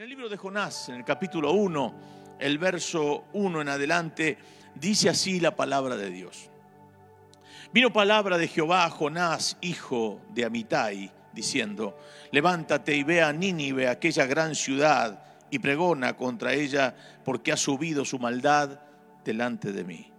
En el libro de Jonás, en el capítulo 1, el verso 1 en adelante, dice así la palabra de Dios. Vino palabra de Jehová a Jonás, hijo de Amitai, diciendo, levántate y ve a Nínive, aquella gran ciudad, y pregona contra ella, porque ha subido su maldad delante de mí.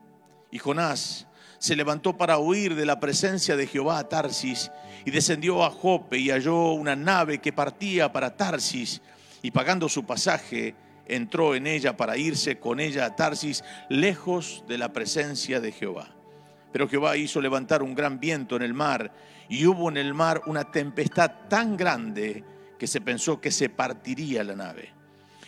Y Jonás se levantó para huir de la presencia de Jehová a Tarsis, y descendió a Jope y halló una nave que partía para Tarsis y pagando su pasaje, entró en ella para irse con ella a Tarsis, lejos de la presencia de Jehová. Pero Jehová hizo levantar un gran viento en el mar, y hubo en el mar una tempestad tan grande que se pensó que se partiría la nave.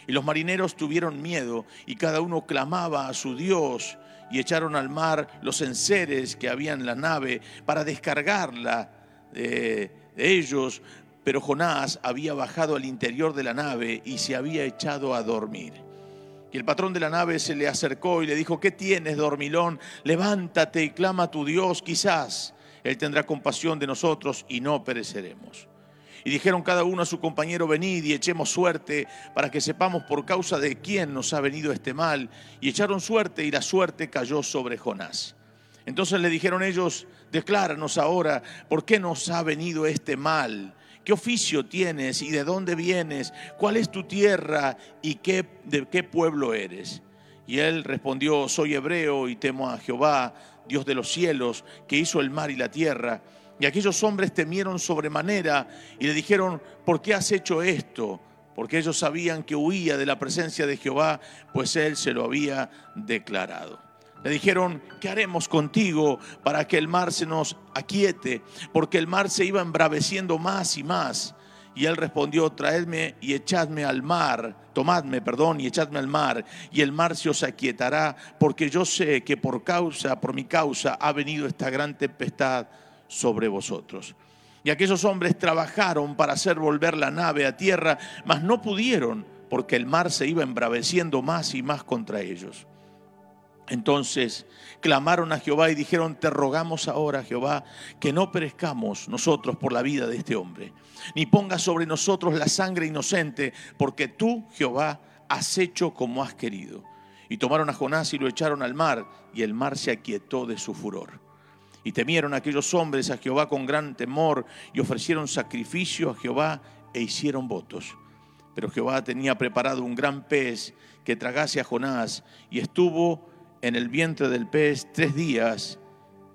Y los marineros tuvieron miedo, y cada uno clamaba a su Dios, y echaron al mar los enseres que había en la nave para descargarla de ellos, pero Jonás había bajado al interior de la nave y se había echado a dormir. Y el patrón de la nave se le acercó y le dijo, ¿qué tienes, dormilón? Levántate y clama a tu Dios, quizás Él tendrá compasión de nosotros y no pereceremos. Y dijeron cada uno a su compañero, venid y echemos suerte para que sepamos por causa de quién nos ha venido este mal. Y echaron suerte y la suerte cayó sobre Jonás. Entonces le dijeron ellos, decláranos ahora por qué nos ha venido este mal ¿Qué oficio tienes y de dónde vienes? ¿Cuál es tu tierra y qué, de qué pueblo eres? Y él respondió, soy hebreo y temo a Jehová, Dios de los cielos, que hizo el mar y la tierra. Y aquellos hombres temieron sobremanera y le dijeron, ¿por qué has hecho esto? Porque ellos sabían que huía de la presencia de Jehová, pues él se lo había declarado. Le dijeron, ¿qué haremos contigo para que el mar se nos aquiete? Porque el mar se iba embraveciendo más y más. Y él respondió, traedme y echadme al mar, tomadme, perdón, y echadme al mar, y el mar se os aquietará, porque yo sé que por causa, por mi causa, ha venido esta gran tempestad sobre vosotros. Y aquellos hombres trabajaron para hacer volver la nave a tierra, mas no pudieron, porque el mar se iba embraveciendo más y más contra ellos. Entonces clamaron a Jehová y dijeron, te rogamos ahora, Jehová, que no perezcamos nosotros por la vida de este hombre, ni pongas sobre nosotros la sangre inocente, porque tú, Jehová, has hecho como has querido. Y tomaron a Jonás y lo echaron al mar, y el mar se aquietó de su furor. Y temieron aquellos hombres a Jehová con gran temor, y ofrecieron sacrificio a Jehová e hicieron votos. Pero Jehová tenía preparado un gran pez que tragase a Jonás, y estuvo en el vientre del pez tres días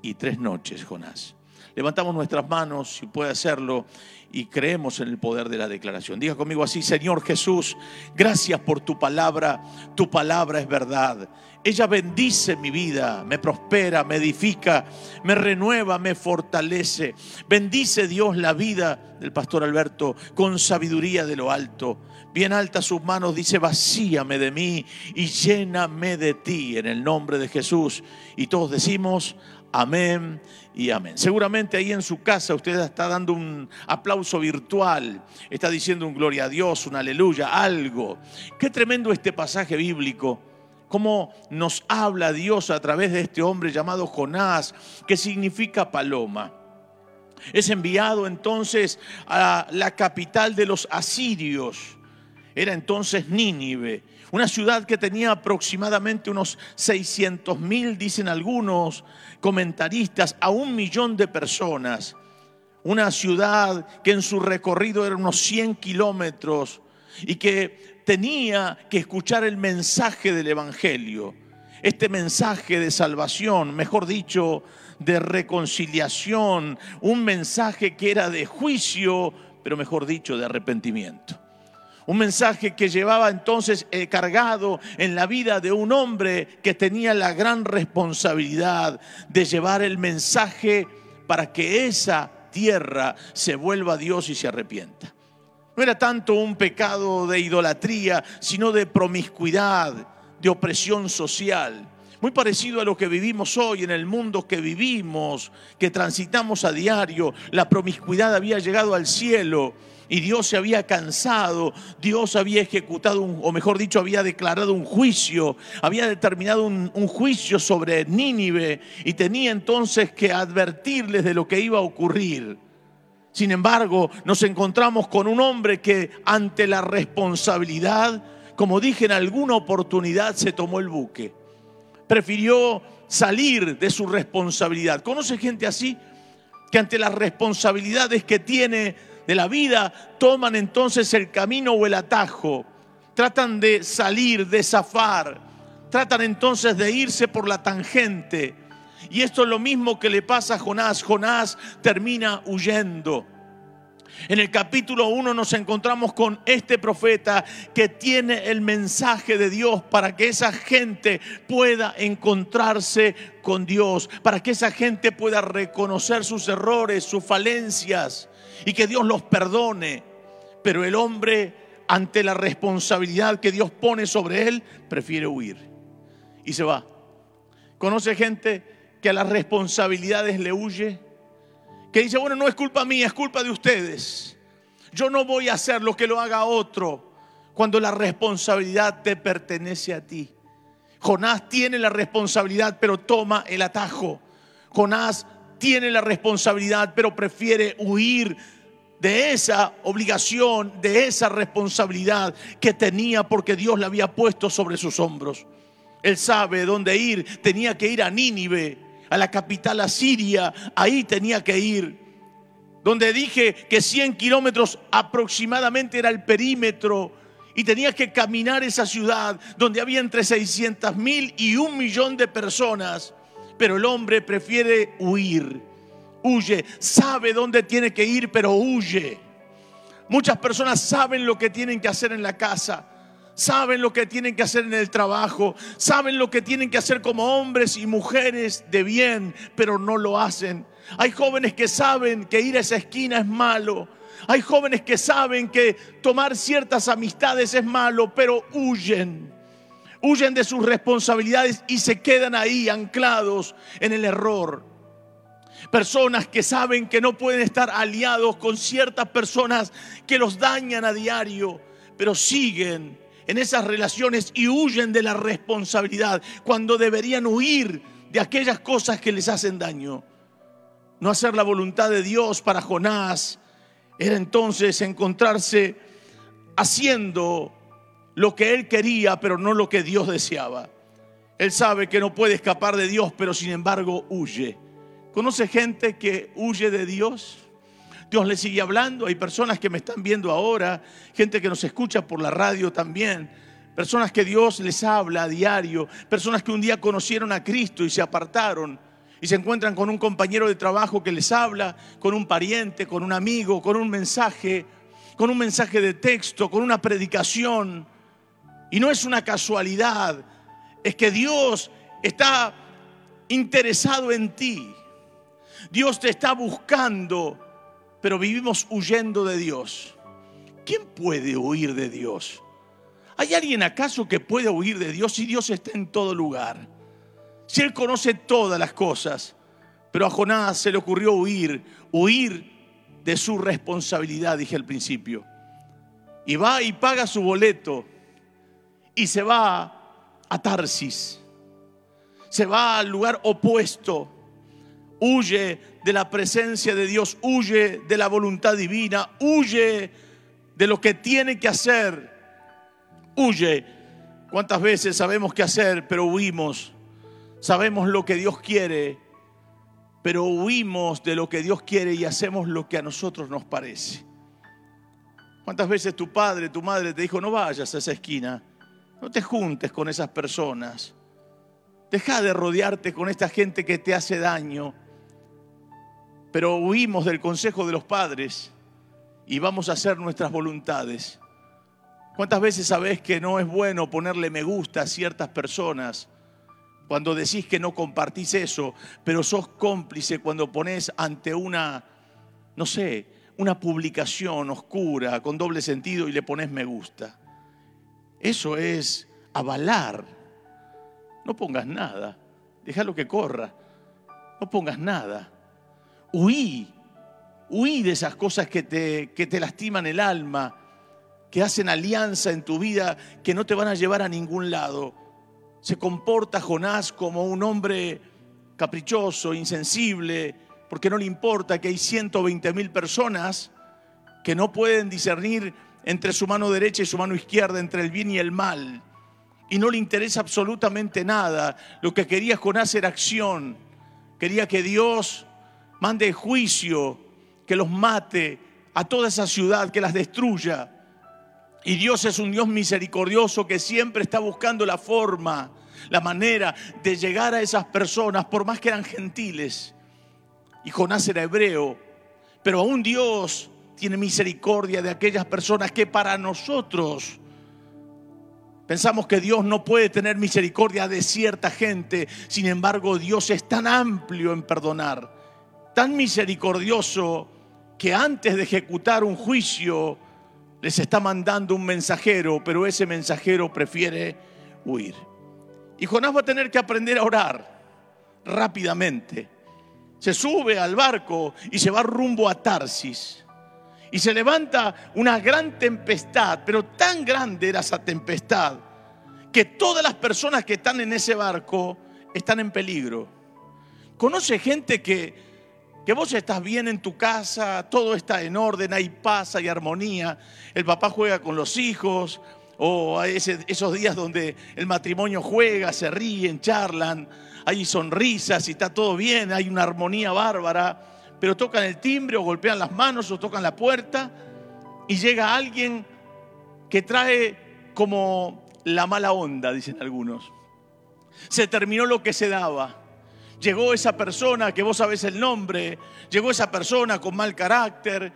y tres noches, Jonás. Levantamos nuestras manos, si puede hacerlo, y creemos en el poder de la declaración. Diga conmigo así, Señor Jesús, gracias por tu palabra. Tu palabra es verdad. Ella bendice mi vida, me prospera, me edifica, me renueva, me fortalece. Bendice Dios la vida del pastor Alberto con sabiduría de lo alto. Bien alta sus manos, dice, vacíame de mí y lléname de ti en el nombre de Jesús. Y todos decimos, amén y amén. Seguramente ahí en su casa usted está dando un aplauso virtual, está diciendo un gloria a Dios, un aleluya, algo. Qué tremendo este pasaje bíblico cómo nos habla Dios a través de este hombre llamado Jonás, que significa paloma. Es enviado entonces a la capital de los asirios era entonces Nínive, una ciudad que tenía aproximadamente unos 600 mil, dicen algunos comentaristas, a un millón de personas. Una ciudad que en su recorrido era unos 100 kilómetros y que tenía que escuchar el mensaje del Evangelio, este mensaje de salvación, mejor dicho, de reconciliación, un mensaje que era de juicio, pero mejor dicho, de arrepentimiento. Un mensaje que llevaba entonces eh, cargado en la vida de un hombre que tenía la gran responsabilidad de llevar el mensaje para que esa tierra se vuelva a Dios y se arrepienta. No era tanto un pecado de idolatría, sino de promiscuidad, de opresión social. Muy parecido a lo que vivimos hoy en el mundo que vivimos, que transitamos a diario. La promiscuidad había llegado al cielo y Dios se había cansado, Dios había ejecutado, o mejor dicho, había declarado un juicio, había determinado un, un, juicio sobre Nínive y tenía entonces que advertirles de lo que iba a ocurrir. Sin embargo, nos encontramos con un hombre que ante la responsabilidad, como dije en alguna oportunidad, se tomó el buque. Prefirió salir de su responsabilidad. ¿Conoce gente así? Que ante las responsabilidades que tiene de la vida, toman entonces el camino o el atajo. Tratan de salir, de zafar. Tratan entonces de irse por la tangente y esto es lo mismo que le pasa a Jonás. Jonás termina huyendo. En el capítulo 1 nos encontramos con este profeta que tiene el mensaje de Dios para que esa gente pueda encontrarse con Dios, para que esa gente pueda reconocer sus errores, sus falencias y que Dios los perdone. Pero el hombre, ante la responsabilidad que Dios pone sobre él, prefiere huir y se va. ¿Conoce gente? Que a las responsabilidades le huye, que dice, bueno, no es culpa mía, es culpa de ustedes. Yo no voy a hacer lo que lo haga otro cuando la responsabilidad te pertenece a ti. Jonás tiene la responsabilidad, pero toma el atajo. Jonás tiene la responsabilidad, pero prefiere huir de esa obligación, de esa responsabilidad que tenía porque Dios la había puesto sobre sus hombros. Él sabe dónde ir, tenía que ir a Nínive a la capital asiria, ahí tenía que ir. Donde dije que 100 kilómetros aproximadamente era el perímetro y tenía que caminar esa ciudad donde había entre 600 mil y un millón de personas. Pero el hombre prefiere huir, huye, sabe dónde tiene que ir, pero huye. Muchas personas saben lo que tienen que hacer en la casa saben lo que tienen que hacer en el trabajo, saben lo que tienen que hacer como hombres y mujeres de bien, pero no lo hacen. Hay jóvenes que saben que ir a esa esquina es malo. Hay jóvenes que saben que tomar ciertas amistades es malo, pero huyen. Huyen de sus responsabilidades y se quedan ahí anclados en el error. Personas que saben que no pueden estar aliados con ciertas personas que los dañan a diario, pero siguen en esas relaciones y huyen de la responsabilidad cuando deberían huir de aquellas cosas que les hacen daño. No hacer la voluntad de Dios para Jonás era entonces encontrarse haciendo lo que él quería, pero no lo que Dios deseaba. Él sabe que no puede escapar de Dios, pero sin embargo huye. ¿Conoce gente que huye de Dios? Dios le sigue hablando. Hay personas que me están viendo ahora, gente que nos escucha por la radio también. Personas que Dios les habla a diario, personas que un día conocieron a Cristo y se apartaron y se encuentran con un compañero de trabajo que les habla, con un pariente, con un amigo, con un mensaje, con un mensaje de texto, con una predicación. Y no es una casualidad, es que Dios está interesado en ti. Dios te está buscando pero vivimos huyendo de Dios. ¿Quién puede huir de Dios? ¿Hay alguien acaso que puede huir de Dios si Dios está en todo lugar? Si Él conoce todas las cosas, pero a Jonás se le ocurrió huir, huir de su responsabilidad, dije al principio. Y va y paga su boleto y se va a Tarsis. Se va al lugar opuesto huye de la presencia de Dios, huye de la voluntad divina, huye de lo que tiene que hacer, huye. ¿Cuántas veces sabemos qué hacer, pero huimos? Sabemos lo que Dios quiere, pero huimos de lo que Dios quiere y hacemos lo que a nosotros nos parece. ¿Cuántas veces tu padre, tu madre te dijo, no vayas a esa esquina, no te juntes con esas personas, deja de rodearte con esta gente que te hace daño? Pero huimos del consejo de los padres y vamos a hacer nuestras voluntades. ¿Cuántas veces sabés que no es bueno ponerle me gusta a ciertas personas cuando decís que no compartís eso, pero sos cómplice cuando pones ante una, no sé, una publicación oscura con doble sentido y le pones me gusta? Eso es avalar. No pongas nada, déjalo que corra. No pongas nada. Huí, huí de esas cosas que te, que te lastiman el alma, que hacen alianza en tu vida, que no te van a llevar a ningún lado. Se comporta Jonás como un hombre caprichoso, insensible, porque no le importa que hay 120 mil personas que no pueden discernir entre su mano derecha y su mano izquierda, entre el bien y el mal. Y no le interesa absolutamente nada. Lo que quería Jonás era acción. Quería que Dios mande juicio, que los mate a toda esa ciudad, que las destruya. Y Dios es un Dios misericordioso que siempre está buscando la forma, la manera de llegar a esas personas, por más que eran gentiles. Y Jonás era hebreo, pero aún Dios tiene misericordia de aquellas personas que para nosotros pensamos que Dios no puede tener misericordia de cierta gente. Sin embargo, Dios es tan amplio en perdonar, tan misericordioso, que antes de ejecutar un juicio les está mandando un mensajero, pero ese mensajero prefiere huir. Y Jonás va a tener que aprender a orar rápidamente. Se sube al barco y se va rumbo a Tarsis. Y se levanta una gran tempestad, pero tan grande era esa tempestad que todas las personas que están en ese barco están en peligro. Conoce gente que, que vos estás bien en tu casa, todo está en orden, hay paz, hay armonía, el papá juega con los hijos, o esos días donde el matrimonio juega, se ríen, charlan, hay sonrisas y está todo bien, hay una armonía bárbara pero tocan el timbre o golpean las manos o tocan la puerta y llega alguien que trae como la mala onda, dicen algunos. Se terminó lo que se daba. Llegó esa persona que vos sabés el nombre, llegó esa persona con mal carácter,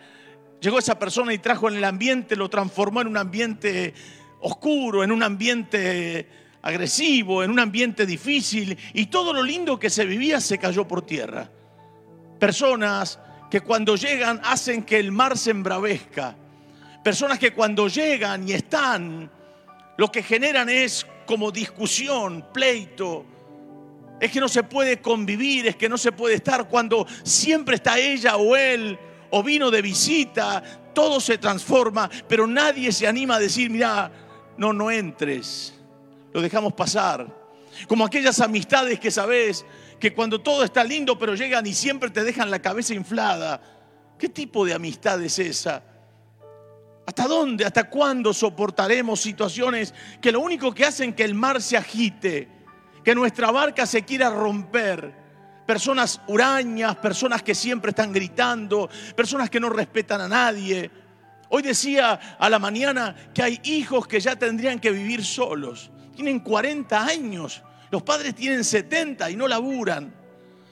llegó esa persona y trajo en el ambiente, lo transformó en un ambiente oscuro, en un ambiente agresivo, en un ambiente difícil y todo lo lindo que se vivía se cayó por tierra. Personas que cuando llegan hacen que el mar se embravezca, personas que cuando llegan y están, lo que generan es como discusión, pleito, es que no se puede convivir, es que no se puede estar cuando siempre está ella o él o vino de visita, todo se transforma, pero nadie se anima a decir, mira, no, no entres, lo dejamos pasar. Como aquellas amistades que sabes que cuando todo está lindo, pero llegan y siempre te dejan la cabeza inflada. ¿Qué tipo de amistad es esa? ¿Hasta dónde, hasta cuándo soportaremos situaciones que lo único que hacen que el mar se agite, que nuestra barca se quiera romper? Personas hurañas, personas que siempre están gritando, personas que no respetan a nadie. Hoy decía a la mañana que hay hijos que ya tendrían que vivir solos. Tienen 40 años los padres tienen 70 y no laburan.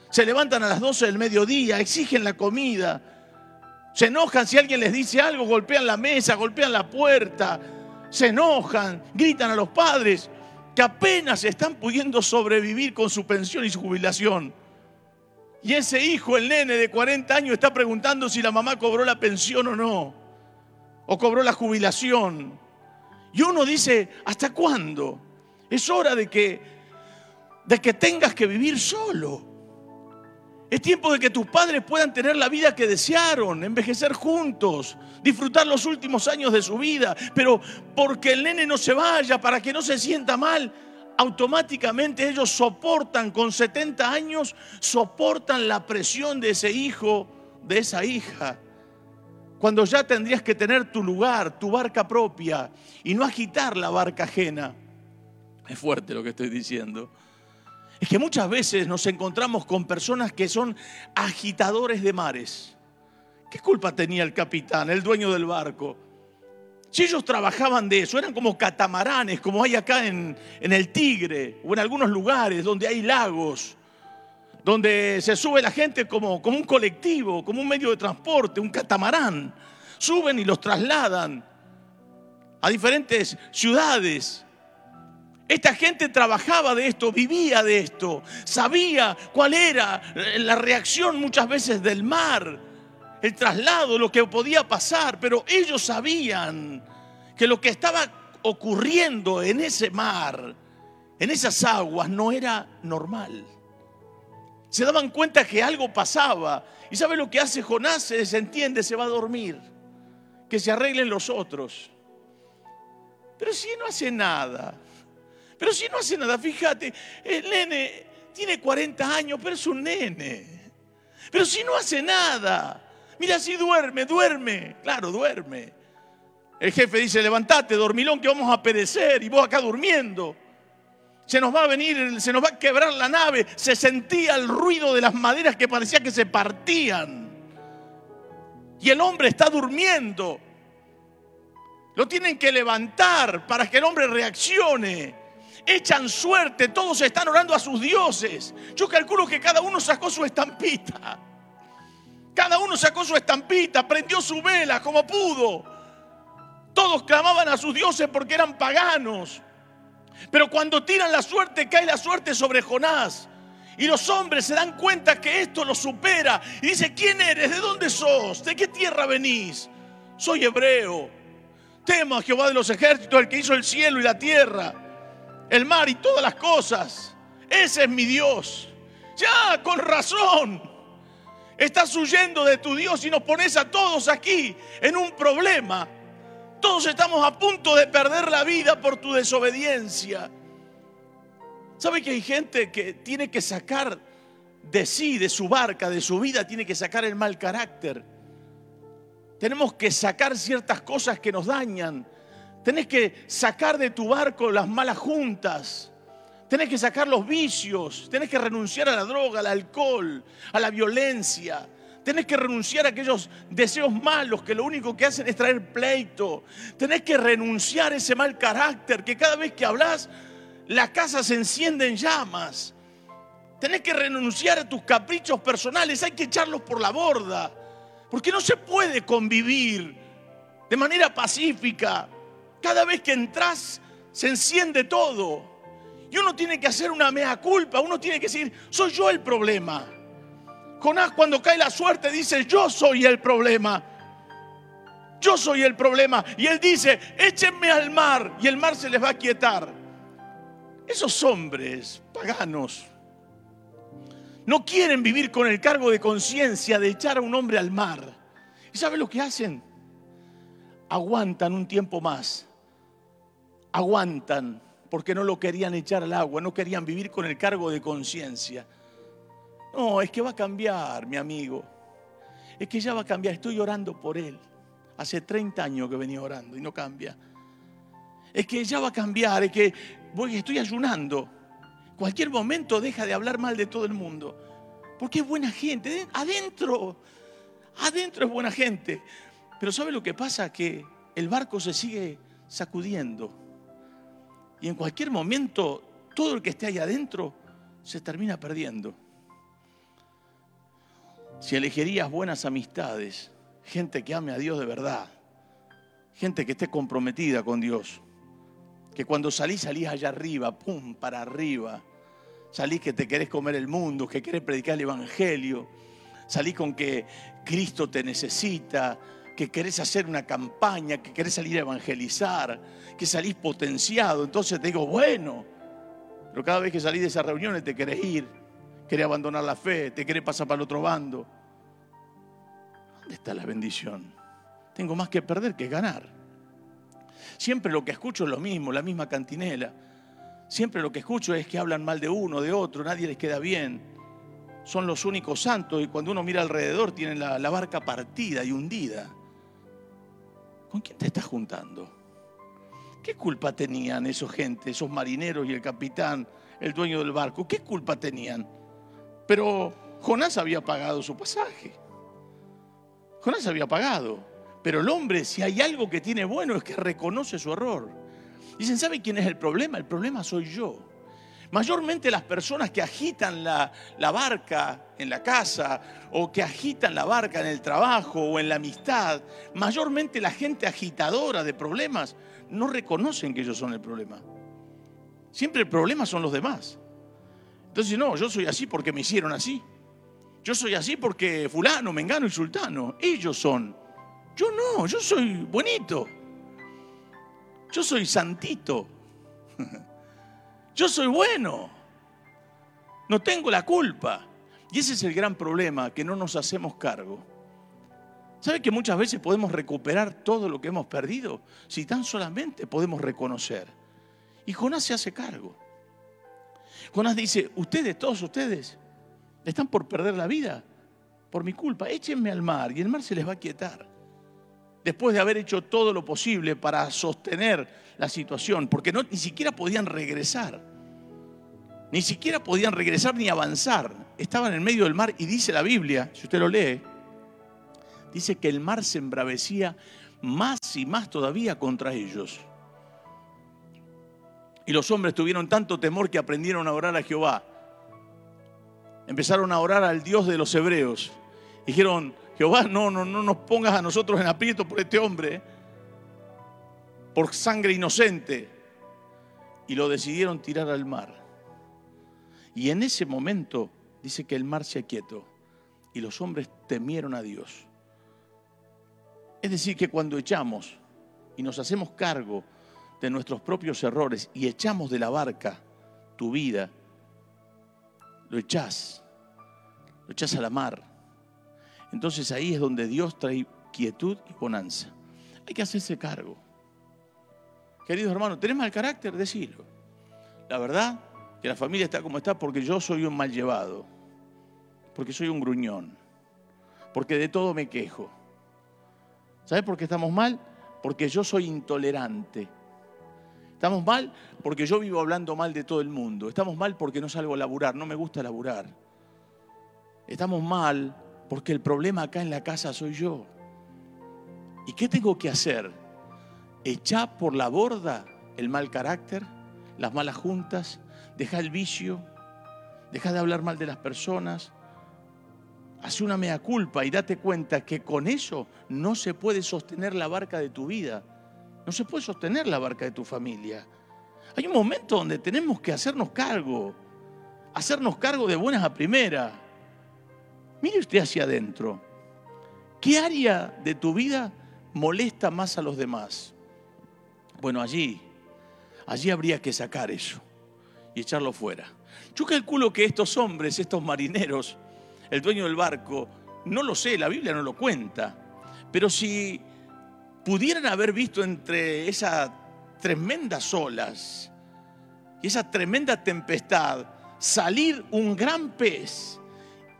Se levantan a las 12 del mediodía, exigen la comida. Se enojan si alguien les dice algo, golpean la mesa, golpean la puerta. Se enojan, gritan a los padres que apenas están pudiendo sobrevivir con su pensión y su jubilación. Y ese hijo, el nene de 40 años, está preguntando si la mamá cobró la pensión o no, o cobró la jubilación. Y uno dice, ¿hasta cuándo? Es hora de que de que tengas que vivir solo. Es tiempo de que tus padres puedan tener la vida que desearon, envejecer juntos, disfrutar los últimos años de su vida, pero porque el nene no se vaya, para que no se sienta mal, automáticamente ellos soportan con 70 años, soportan la presión de ese hijo, de esa hija. Cuando ya tendrías que tener tu lugar, tu barca propia y no agitar la barca ajena. Es fuerte lo que estoy diciendo es que muchas veces nos encontramos con personas que son agitadores de mares. ¿Qué culpa tenía el capitán, el dueño del barco? Si ellos trabajaban de eso, eran como catamaranes, como hay acá en, el Tigre o en algunos lugares donde hay lagos, donde se sube la gente como un colectivo, como un medio de transporte, un catamarán. Suben y los trasladan a diferentes ciudades. Esta gente trabajaba de esto, vivía de esto, sabía cuál era la reacción muchas veces del mar, el traslado, lo que podía pasar, pero ellos sabían que lo que estaba ocurriendo en ese mar, en esas aguas, no era normal. Se daban cuenta que algo pasaba. ¿Y sabe lo que hace Jonás? Se desentiende, se va a dormir. Que se arreglen los otros. Pero si no hace nada, pero si no hace nada, fíjate, el nene tiene 40 años, pero es un nene. Pero si no hace nada, mira si duerme, duerme, claro, duerme. El jefe dice, levantate, dormilón, que vamos a perecer y vos acá durmiendo. Se nos va a venir, se nos va a quebrar la nave. Se sentía el ruido de las maderas que parecía que se partían. Y el hombre está durmiendo. Lo tienen que levantar para que el hombre reaccione. Echan suerte, todos están orando a sus dioses. Yo calculo que cada uno sacó su estampita. Cada uno sacó su estampita, prendió su vela como pudo. Todos clamaban a sus dioses porque eran paganos. Pero cuando tiran la suerte, cae la suerte sobre Jonás. Y los hombres se dan cuenta que esto lo supera. Y dice, ¿quién eres? ¿De dónde sos? ¿De qué tierra venís? Soy hebreo. Temo a Jehová de los ejércitos, el que hizo el cielo y la tierra, el mar y todas las cosas. Ese es mi Dios. Ya, con razón. Estás huyendo de tu Dios y nos pones a todos aquí en un problema. Todos estamos a punto de perder la vida por tu desobediencia. ¿Sabe que hay gente que tiene que sacar de sí, de su barca, de su vida, tiene que sacar el mal carácter? Tenemos que sacar ciertas cosas que nos dañan. Tenés que sacar de tu barco las malas juntas. Tenés que sacar los vicios. Tenés que renunciar a la droga, al alcohol, a la violencia. Tenés que renunciar a aquellos deseos malos que lo único que hacen es traer pleito. Tenés que renunciar a ese mal carácter que cada vez que hablas la casa se enciende en llamas. Tenés que renunciar a tus caprichos personales, hay que echarlos por la borda. Porque no se puede convivir de manera pacífica. Cada vez que entras se enciende todo. Y uno tiene que hacer una mea culpa, uno tiene que decir, soy yo el problema. Jonás cuando cae la suerte dice, yo soy el problema. Yo soy el problema. Y él dice, échenme al mar y el mar se les va a quietar. Esos hombres paganos no quieren vivir con el cargo de conciencia de echar a un hombre al mar. ¿Y sabe lo que hacen? Aguantan un tiempo más. Aguantan porque no lo querían echar al agua, no querían vivir con el cargo de conciencia. No, es que va a cambiar, mi amigo. Es que ya va a cambiar. Estoy orando por él. Hace 30 años que venía orando y no cambia. Es que ya va a cambiar, es que voy, estoy ayunando. Cualquier momento deja de hablar mal de todo el mundo. Porque es buena gente. Adentro, adentro es buena gente. Pero ¿sabe lo que pasa? Que el barco se sigue sacudiendo. Y en cualquier momento, todo el que esté ahí adentro se termina perdiendo. Si elegirías buenas amistades, gente que ame a Dios de verdad, gente que esté comprometida con Dios, que cuando salís, salís allá arriba, pum, para arriba. Salís que te querés comer el mundo, que querés predicar el Evangelio. Salís con que Cristo te necesita, que querés hacer una campaña, que querés salir a evangelizar, que salís potenciado. Entonces te digo, bueno, pero cada vez que salís de esas reuniones te querés ir, querés abandonar la fe, te querés pasar para el otro bando. ¿Dónde está la bendición? Tengo más que perder que ganar. Siempre lo que escucho es lo mismo, la misma cantinela. Siempre lo que escucho es que hablan mal de uno, de otro, nadie les queda bien. Son los únicos santos y cuando uno mira alrededor tienen la, la barca partida y hundida. ¿Con quién te estás juntando? ¿Qué culpa tenían esos gente, esos marineros y el capitán, el dueño del barco? ¿Qué culpa tenían? Pero Jonás había pagado su pasaje. Jonás había pagado. Pero el hombre, si hay algo que tiene bueno, es que reconoce su error. Dicen, ¿sabe quién es el problema? El problema soy yo. Mayormente las personas que agitan la, barca en la casa o que agitan la barca en el trabajo o en la amistad, mayormente la gente agitadora de problemas no reconocen que ellos son el problema. Siempre el problema son los demás. Entonces, no, yo soy así porque me hicieron así. Yo soy así porque fulano, mengano y sultano. Ellos son yo no, yo soy bonito. Yo soy santito. Yo soy bueno. No tengo la culpa. Y ese es el gran problema, que no nos hacemos cargo. ¿Sabe que muchas veces podemos recuperar todo lo que hemos perdido si tan solamente podemos reconocer? Y Jonás se hace cargo. Jonás dice, ustedes, todos ustedes, están por perder la vida por mi culpa, échenme al mar y el mar se les va a quietar. Después de haber hecho todo lo posible para sostener la situación, porque no, ni siquiera podían regresar. Ni siquiera podían regresar ni avanzar. Estaban en medio del mar y dice la Biblia, si usted lo lee, dice que el mar se embravecía más y más todavía contra ellos. Y los hombres tuvieron tanto temor que aprendieron a orar a Jehová. Empezaron a orar al Dios de los hebreos. Dijeron, Jehová, no, no, no nos pongas a nosotros en aprieto por este hombre, por sangre inocente. Y lo decidieron tirar al mar. Y en ese momento dice que el mar se aquietó y los hombres temieron a Dios. Es decir, que cuando echamos y nos hacemos cargo de nuestros propios errores y echamos de la barca tu vida, lo echás, lo echás a la mar. Entonces ahí es donde Dios trae quietud y bonanza. Hay que hacerse cargo. Queridos hermanos, ¿tenés mal carácter? Decilo. La verdad, que la familia está como está porque yo soy un mal llevado, porque soy un gruñón, porque de todo me quejo. ¿Sabes por qué estamos mal? Porque yo soy intolerante. Estamos mal porque yo vivo hablando mal de todo el mundo. Estamos mal porque no salgo a laburar, no me gusta laburar. Estamos mal porque el problema acá en la casa soy yo. ¿Y qué tengo que hacer? ¿Echar por la borda el mal carácter, las malas juntas, deja el vicio, deja de hablar mal de las personas, hace una mea culpa y date cuenta que con eso no se puede sostener la barca de tu vida, no se puede sostener la barca de tu familia. Hay un momento donde tenemos que hacernos cargo, hacernos cargo de buenas a primera. Mire usted hacia adentro. ¿Qué área de tu vida molesta más a los demás? Bueno, allí, allí habría que sacar eso y echarlo fuera. Yo calculo que estos hombres, estos marineros, el dueño del barco, no lo sé, la Biblia no lo cuenta, pero si pudieran haber visto entre esas tremendas olas y esa tremenda tempestad salir un gran pez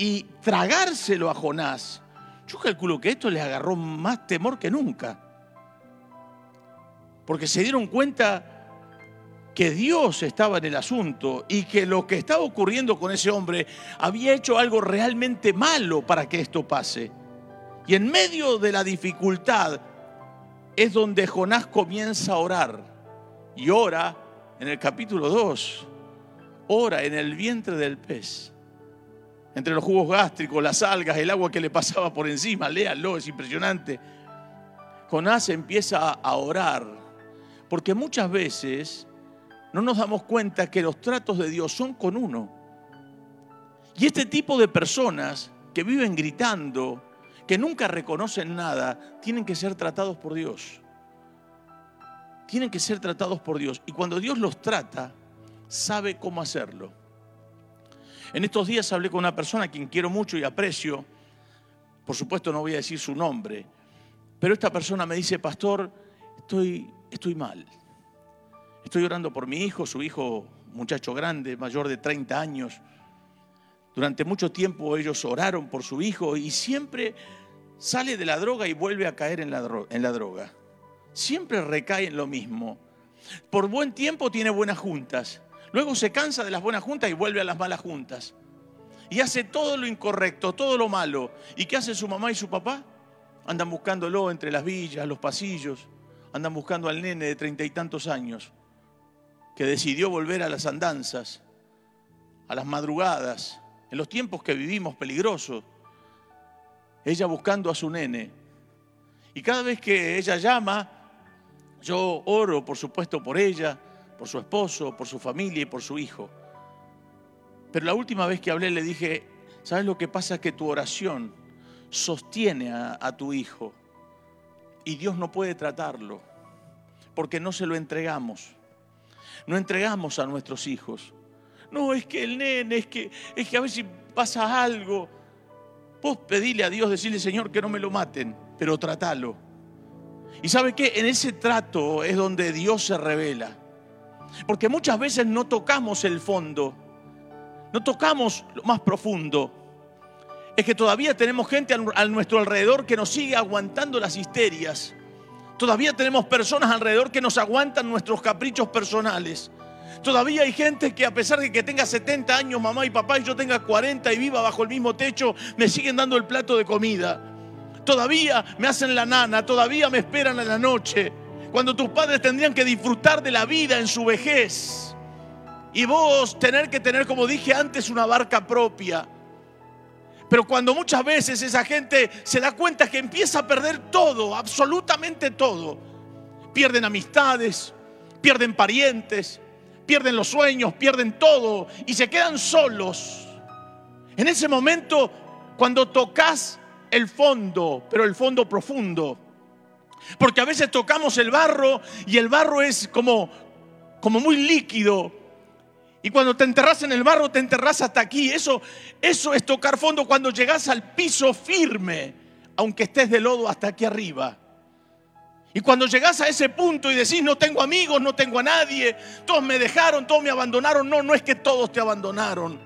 y tragárselo a Jonás, yo calculo que esto les agarró más temor que nunca. Porque se dieron cuenta que Dios estaba en el asunto y que lo que estaba ocurriendo con ese hombre había hecho algo realmente malo para que esto pase. Y en medio de la dificultad es donde Jonás comienza a orar. Y ora en el capítulo 2, ora en el vientre del pez. Entre los jugos gástricos, las algas, el agua que le pasaba por encima, léanlo, es impresionante. Jonás empieza a orar, porque muchas veces no nos damos cuenta que los tratos de Dios son con uno. Y este tipo de personas que viven gritando, que nunca reconocen nada, tienen que ser tratados por Dios. Tienen que ser tratados por Dios. Y cuando Dios los trata, sabe cómo hacerlo. En estos días hablé con una persona a quien quiero mucho y aprecio. Por supuesto no voy a decir su nombre. Pero esta persona me dice, pastor, estoy, estoy mal. Estoy orando por mi hijo, su hijo, muchacho grande, mayor de 30 años. Durante mucho tiempo ellos oraron por su hijo y siempre sale de la droga y vuelve a caer en la, droga. Siempre recae en lo mismo. Por buen tiempo tiene buenas juntas. Luego se cansa de las buenas juntas y vuelve a las malas juntas. Y hace todo lo incorrecto, todo lo malo. ¿Y qué hace su mamá y su papá? Andan buscándolo entre las villas, los pasillos. Andan buscando al nene de treinta y tantos años que decidió volver a las andanzas, a las madrugadas, en los tiempos que vivimos peligrosos, ella buscando a su nene. Y cada vez que ella llama, yo oro, por supuesto, por ella, por su esposo, por su familia y por su hijo. Pero la última vez que hablé le dije, ¿sabes lo que pasa? Que tu oración sostiene a, tu hijo y Dios no puede tratarlo porque no se lo entregamos no entregamos a nuestros hijos. No, es que el nene, es que, es que a ver si pasa algo. Vos pedile a Dios, decirle, Señor, que no me lo maten, pero tratalo. Y sabe qué, en ese trato es donde Dios se revela. Porque muchas veces no tocamos el fondo, no tocamos lo más profundo. es que todavía tenemos gente a nuestro alrededor que nos sigue aguantando las histerias. Todavía tenemos personas alrededor que nos aguantan nuestros caprichos personales. Todavía hay gente que a pesar de que tenga 70 años, mamá y papá, y yo tenga 40 y viva bajo el mismo techo, me siguen dando el plato de comida. Todavía me hacen la nana, todavía me esperan en la noche. Cuando tus padres tendrían que disfrutar de la vida en su vejez. Y vos tener que tener, como dije antes, una barca propia. Pero cuando muchas veces esa gente se da cuenta que empieza a perder todo, absolutamente todo, pierden amistades, pierden parientes, pierden los sueños, pierden todo y se quedan solos. En ese momento, cuando tocas el fondo, pero el fondo profundo, porque a veces tocamos el barro y el barro es como, como muy líquido y cuando te enterras en el barro, te enterras hasta aquí. Eso, eso es tocar fondo cuando llegas al piso firme, aunque estés de lodo hasta aquí arriba. Y cuando llegas a ese punto y decís, no tengo amigos, no tengo a nadie, todos me dejaron, todos me abandonaron. No, no es que todos te abandonaron.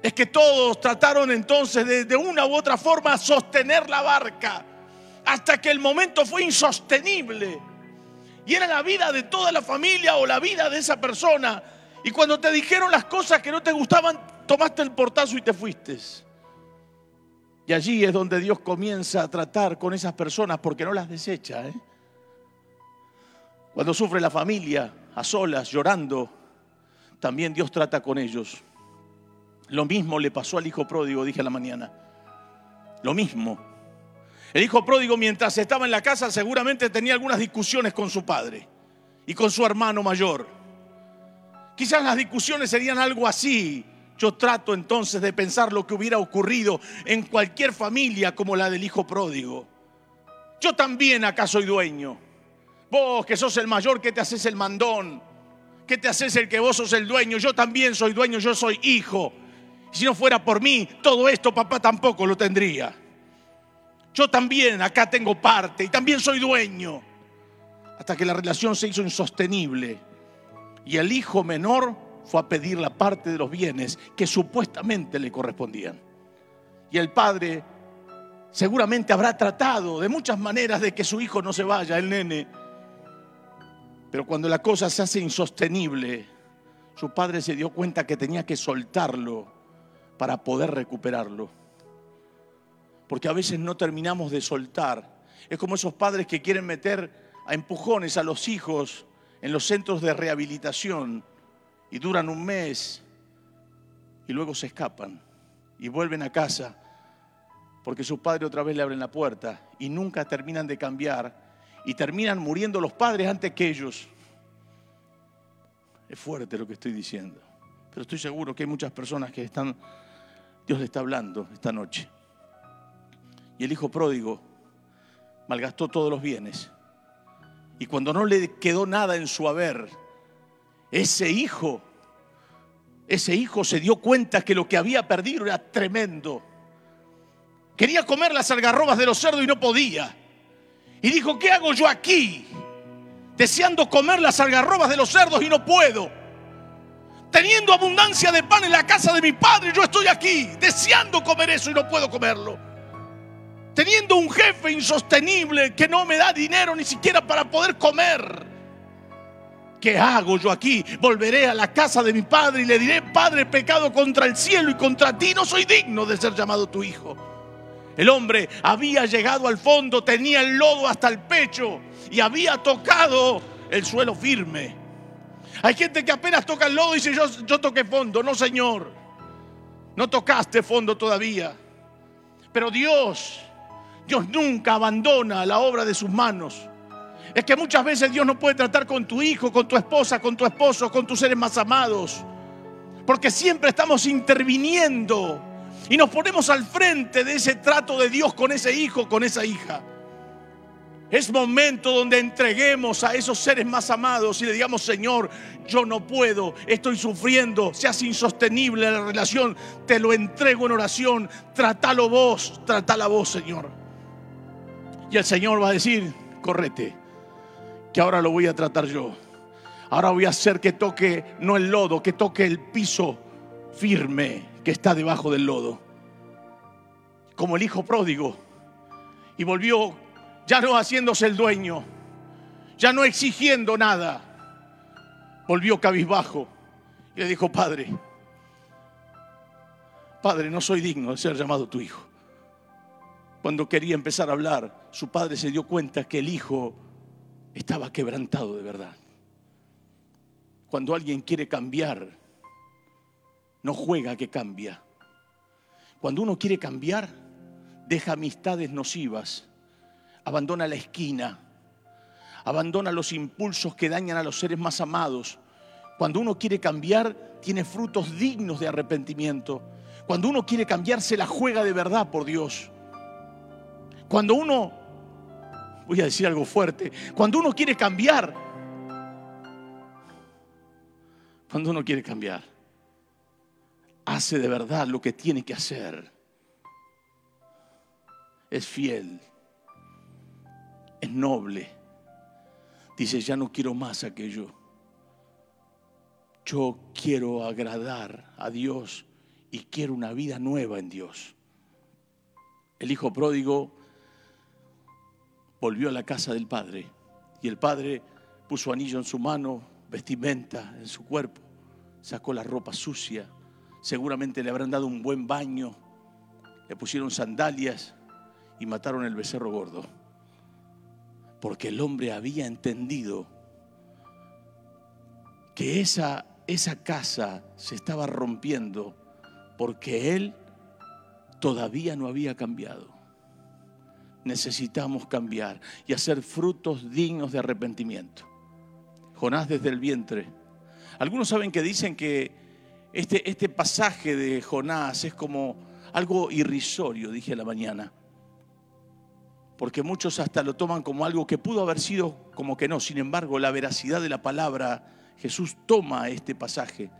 Es que todos trataron entonces de, de una u otra forma sostener la barca hasta que el momento fue insostenible. Y era la vida de toda la familia o la vida de esa persona y cuando te dijeron las cosas que no te gustaban, tomaste el portazo y te fuiste. Y allí es donde Dios comienza a tratar con esas personas porque no las desecha. ¿eh? Cuando sufre la familia a solas, llorando, también Dios trata con ellos. Lo mismo le pasó al hijo pródigo, dije a la mañana. Lo mismo. El hijo pródigo mientras estaba en la casa seguramente tenía algunas discusiones con su padre y con su hermano mayor. Quizás las discusiones serían algo así. Yo trato entonces de pensar lo que hubiera ocurrido en cualquier familia como la del hijo pródigo. Yo también acá soy dueño. Vos que sos el mayor, que te haces el mandón, que te haces el que vos sos el dueño. Yo también soy dueño, yo soy hijo. Si no fuera por mí, todo esto papá tampoco lo tendría. Yo también acá tengo parte y también soy dueño. Hasta que la relación se hizo insostenible y el hijo menor fue a pedir la parte de los bienes que supuestamente le correspondían. Y el padre seguramente habrá tratado de muchas maneras de que su hijo no se vaya, el nene. Pero cuando la cosa se hace insostenible, su padre se dio cuenta que tenía que soltarlo para poder recuperarlo. Porque a veces no terminamos de soltar. Es como esos padres que quieren meter a empujones a los hijos en los centros de rehabilitación y duran un mes y luego se escapan y vuelven a casa porque su padre otra vez le abren la puerta y nunca terminan de cambiar y terminan muriendo los padres antes que ellos. Es fuerte lo que estoy diciendo, pero estoy seguro que hay muchas personas que están, Dios le está hablando esta noche. Y el hijo pródigo malgastó todos los bienes y cuando no le quedó nada en su haber, ese hijo, ese hijo se dio cuenta que lo que había perdido era tremendo. Quería comer las algarrobas de los cerdos y no podía. Y dijo, ¿qué hago yo aquí? Deseando comer las algarrobas de los cerdos y no puedo. Teniendo abundancia de pan en la casa de mi padre, yo estoy aquí, deseando comer eso y no puedo comerlo teniendo un jefe insostenible que no me da dinero ni siquiera para poder comer. ¿Qué hago yo aquí? Volveré a la casa de mi padre y le diré, Padre, pecado contra el cielo y contra ti, no soy digno de ser llamado tu hijo. El hombre había llegado al fondo, tenía el lodo hasta el pecho y había tocado el suelo firme. Hay gente que apenas toca el lodo y dice, yo, yo toqué fondo. No, Señor, no tocaste fondo todavía. Pero Dios Dios nunca abandona la obra de sus manos. Es que muchas veces Dios no puede tratar con tu hijo, con tu esposa, con tu esposo, con tus seres más amados. Porque siempre estamos interviniendo y nos ponemos al frente de ese trato de Dios con ese hijo, con esa hija. Es momento donde entreguemos a esos seres más amados y le digamos, Señor, yo no puedo, estoy sufriendo, seas insostenible la relación, te lo entrego en oración, tratalo vos, tratala vos, Señor. Y el Señor va a decir, correte, que ahora lo voy a tratar yo. Ahora voy a hacer que toque no el lodo, que toque el piso firme que está debajo del lodo. como el hijo pródigo y volvió ya no haciéndose el dueño, ya no exigiendo nada. Volvió cabizbajo y le dijo, Padre, Padre, no soy digno de ser llamado tu hijo. Cuando quería empezar a hablar, su padre se dio cuenta que el hijo estaba quebrantado de verdad. Cuando alguien quiere cambiar, no juega que cambia. Cuando uno quiere cambiar, deja amistades nocivas, abandona la esquina, abandona los impulsos que dañan a los seres más amados. Cuando uno quiere cambiar, tiene frutos dignos de arrepentimiento. Cuando uno quiere cambiar, se la juega de verdad por Dios. Cuando uno, voy a decir algo fuerte, cuando uno quiere cambiar, cuando uno quiere cambiar, hace de verdad lo que tiene que hacer. Es fiel, es noble. Dice, ya no quiero más aquello. Yo quiero agradar a Dios y quiero una vida nueva en Dios. El hijo pródigo volvió a la casa del padre y el padre puso anillo en su mano, vestimenta en su cuerpo, sacó la ropa sucia, seguramente le habrán dado un buen baño, le pusieron sandalias y mataron el becerro gordo. Porque el hombre había entendido que esa, esa casa se estaba rompiendo porque él todavía no había cambiado. Necesitamos cambiar y hacer frutos dignos de arrepentimiento. Jonás desde el vientre. Algunos saben que dicen que este, este pasaje de Jonás es como algo irrisorio, dije a la mañana. Porque muchos hasta lo toman como algo que pudo haber sido como que no. Sin embargo, la veracidad de la palabra, Jesús toma este pasaje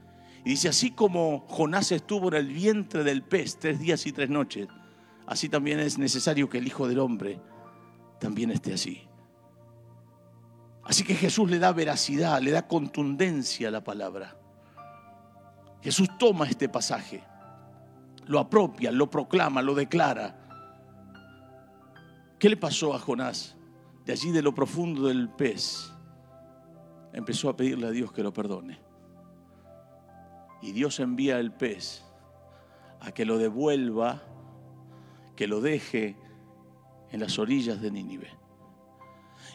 y dice, así como Jonás estuvo en el vientre del pez tres días y tres noches, así también es necesario que el Hijo del Hombre también esté así. Así que Jesús le da veracidad, le da contundencia a la palabra. Jesús toma este pasaje, lo apropia, lo proclama, lo declara. ¿Qué le pasó a Jonás? De allí de lo profundo del pez, empezó a pedirle a Dios que lo perdone. Y Dios envía el pez a que lo devuelva, que lo deje en las orillas de Nínive.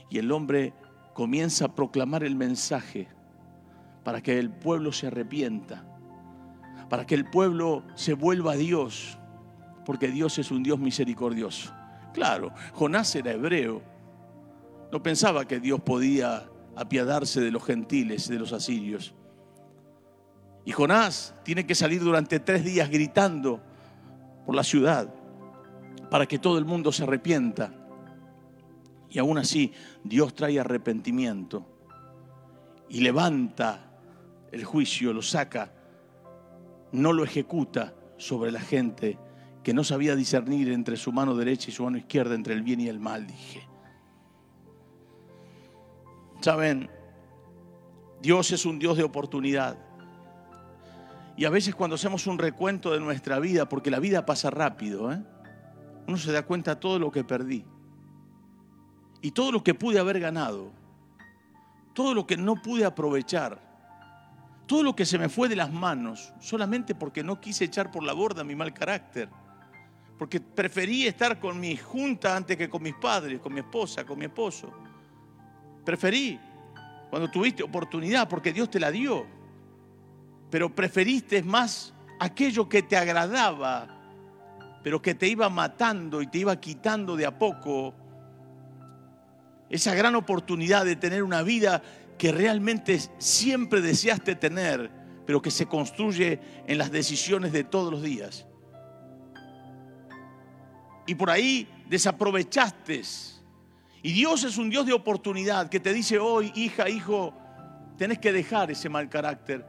Y el hombre comienza a proclamar el mensaje para que el pueblo se arrepienta para que el pueblo se vuelva a Dios, porque Dios es un Dios misericordioso. Claro, Jonás era hebreo, no pensaba que Dios podía apiadarse de los gentiles, de los asirios. Y Jonás tiene que salir durante tres días gritando por la ciudad para que todo el mundo se arrepienta. Y aún así Dios trae arrepentimiento y levanta el juicio, lo saca no lo ejecuta sobre la gente que no sabía discernir entre su mano derecha y su mano izquierda, entre el bien y el mal, dije. Saben, Dios es un Dios de oportunidad. Y a veces cuando hacemos un recuento de nuestra vida, porque la vida pasa rápido, ¿eh? Uno se da cuenta de todo lo que perdí. Y todo lo que pude haber ganado. Todo lo que no pude aprovechar todo lo que se me fue de las manos solamente porque no quise echar por la borda mi mal carácter. Porque preferí estar con mi junta antes que con mis padres, con mi esposa, con mi esposo. Preferí cuando tuviste oportunidad porque Dios te la dio. Pero preferiste más aquello que te agradaba, pero que te iba matando y te iba quitando de a poco esa gran oportunidad de tener una vida que realmente siempre deseaste tener, pero que se construye en las decisiones de todos los días. Y por ahí desaprovechaste. Y Dios es un Dios de oportunidad que te dice hoy, hija, hijo, tenés que dejar ese mal carácter.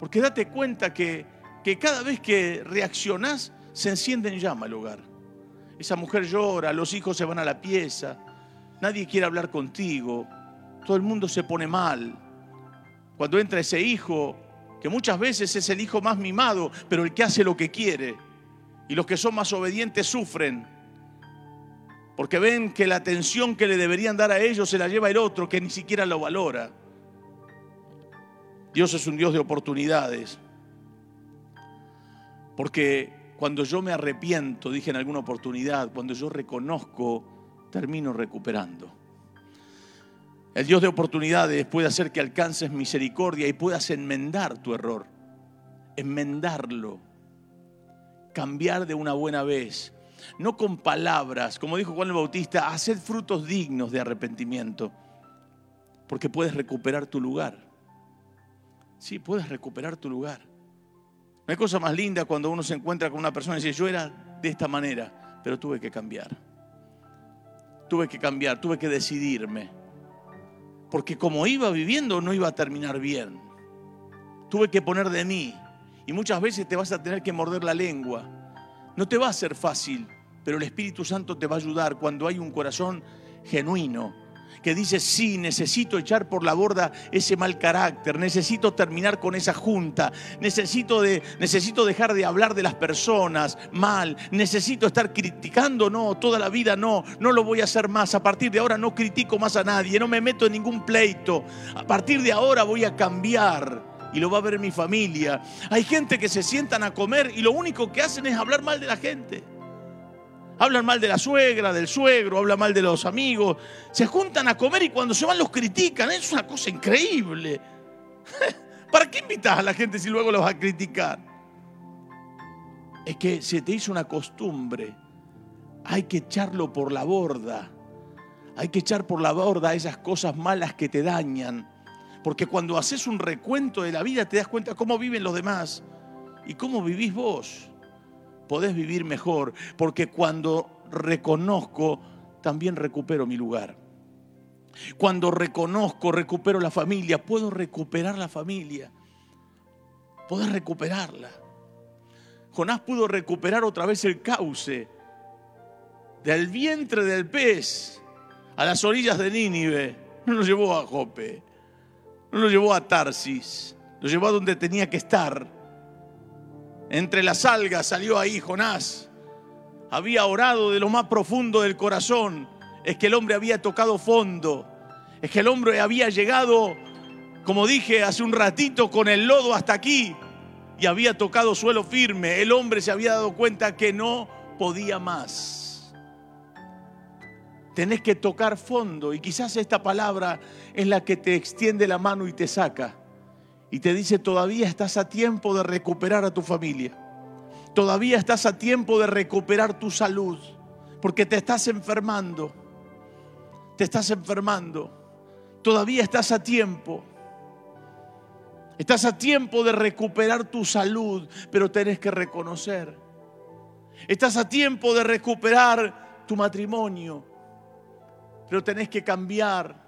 Porque date cuenta que, que cada vez que reaccionás se enciende en llama el hogar. Esa mujer llora, los hijos se van a la pieza, nadie quiere hablar contigo, todo el mundo se pone mal. Cuando entra ese hijo, que muchas veces es el hijo más mimado, pero el que hace lo que quiere. Y los que son más obedientes sufren porque ven que la atención que le deberían dar a ellos se la lleva el otro que ni siquiera lo valora. Dios es un Dios de oportunidades. Porque cuando yo me arrepiento, dije en alguna oportunidad, cuando yo reconozco, termino recuperando. El Dios de oportunidades puede hacer que alcances misericordia y puedas enmendar tu error, enmendarlo, cambiar de una buena vez, no con palabras, como dijo Juan el Bautista, haced frutos dignos de arrepentimiento, porque puedes recuperar tu lugar. Sí, puedes recuperar tu lugar. No hay cosa más linda cuando uno se encuentra con una persona y dice, yo era de esta manera, pero tuve que cambiar. Tuve que cambiar, tuve que decidirme. Porque como iba viviendo no iba a terminar bien. Tuve que poner de mí. Y muchas veces te vas a tener que morder la lengua. No te va a ser fácil, pero el Espíritu Santo te va a ayudar cuando hay un corazón genuino, que dice, sí, necesito echar por la borda ese mal carácter, necesito terminar con esa junta, necesito, de, necesito dejar de hablar de las personas mal, necesito estar criticando, no, toda la vida no, no lo voy a hacer más, a partir de ahora no critico más a nadie, no me meto en ningún pleito, a partir de ahora voy a cambiar y lo va a ver mi familia. Hay gente que se sientan a comer y lo único que hacen es hablar mal de la gente. Hablan mal de la suegra, del suegro, hablan mal de los amigos. Se juntan a comer y cuando se van los critican. Es una cosa increíble. ¿Para qué invitas a la gente si luego los vas a criticar? Es que se te hizo una costumbre. Hay que echarlo por la borda. Hay que echar por la borda esas cosas malas que te dañan. Porque cuando haces un recuento de la vida te das cuenta cómo viven los demás y cómo vivís vos podés vivir mejor, porque cuando reconozco, también recupero mi lugar. Cuando reconozco, recupero la familia, puedo recuperar la familia. Podés recuperarla. Jonás pudo recuperar otra vez el cauce del vientre del pez a las orillas de Nínive. No lo llevó a Jope, no lo llevó a Tarsis, lo llevó a donde tenía que estar entre las algas salió ahí Jonás. Había orado de lo más profundo del corazón. Es que el hombre había tocado fondo. Es que el hombre había llegado, como dije hace un ratito, con el lodo hasta aquí. Y había tocado suelo firme. El hombre se había dado cuenta que no podía más. Tenés que tocar fondo. Y quizás esta palabra es la que te extiende la mano y te saca y te dice, todavía estás a tiempo de recuperar a tu familia. Todavía estás a tiempo de recuperar tu salud, porque te estás enfermando. Te estás enfermando. Todavía estás a tiempo. Estás a tiempo de recuperar tu salud, pero tenés que reconocer. Estás a tiempo de recuperar tu matrimonio, pero tenés que cambiar.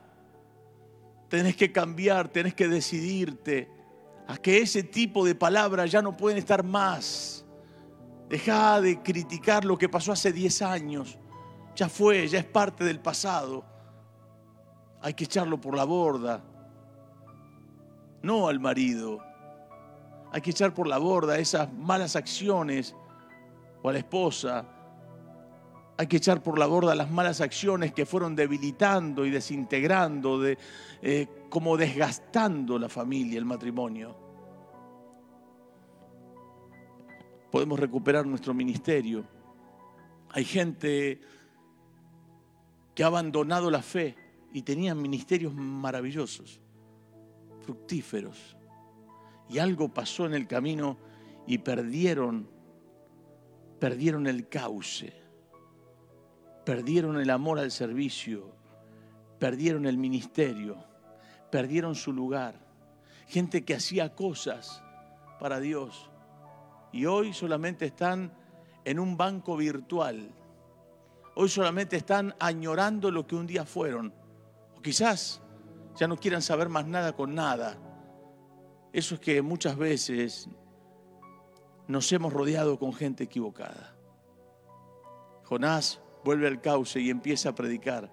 Tenés que cambiar, tenés que decidirte a que ese tipo de palabras ya no pueden estar más. Deja de criticar lo que pasó hace 10 años. Ya fue, ya es parte del pasado. Hay que echarlo por la borda. No al marido. Hay que echar por la borda esas malas acciones o a la esposa. Hay que echar por la borda las malas acciones que fueron debilitando y desintegrando, de, eh, como desgastando la familia, el matrimonio. Podemos recuperar nuestro ministerio. Hay gente que ha abandonado la fe y tenían ministerios maravillosos, fructíferos. Y algo pasó en el camino y perdieron, perdieron el cauce, perdieron el amor al servicio, perdieron el ministerio, perdieron su lugar. Gente que hacía cosas para Dios y hoy solamente están en un banco virtual. Hoy solamente están añorando lo que un día fueron. O quizás ya no quieran saber más nada con nada. Eso es que muchas veces nos hemos rodeado con gente equivocada. Jonás vuelve al cauce y empieza a predicar.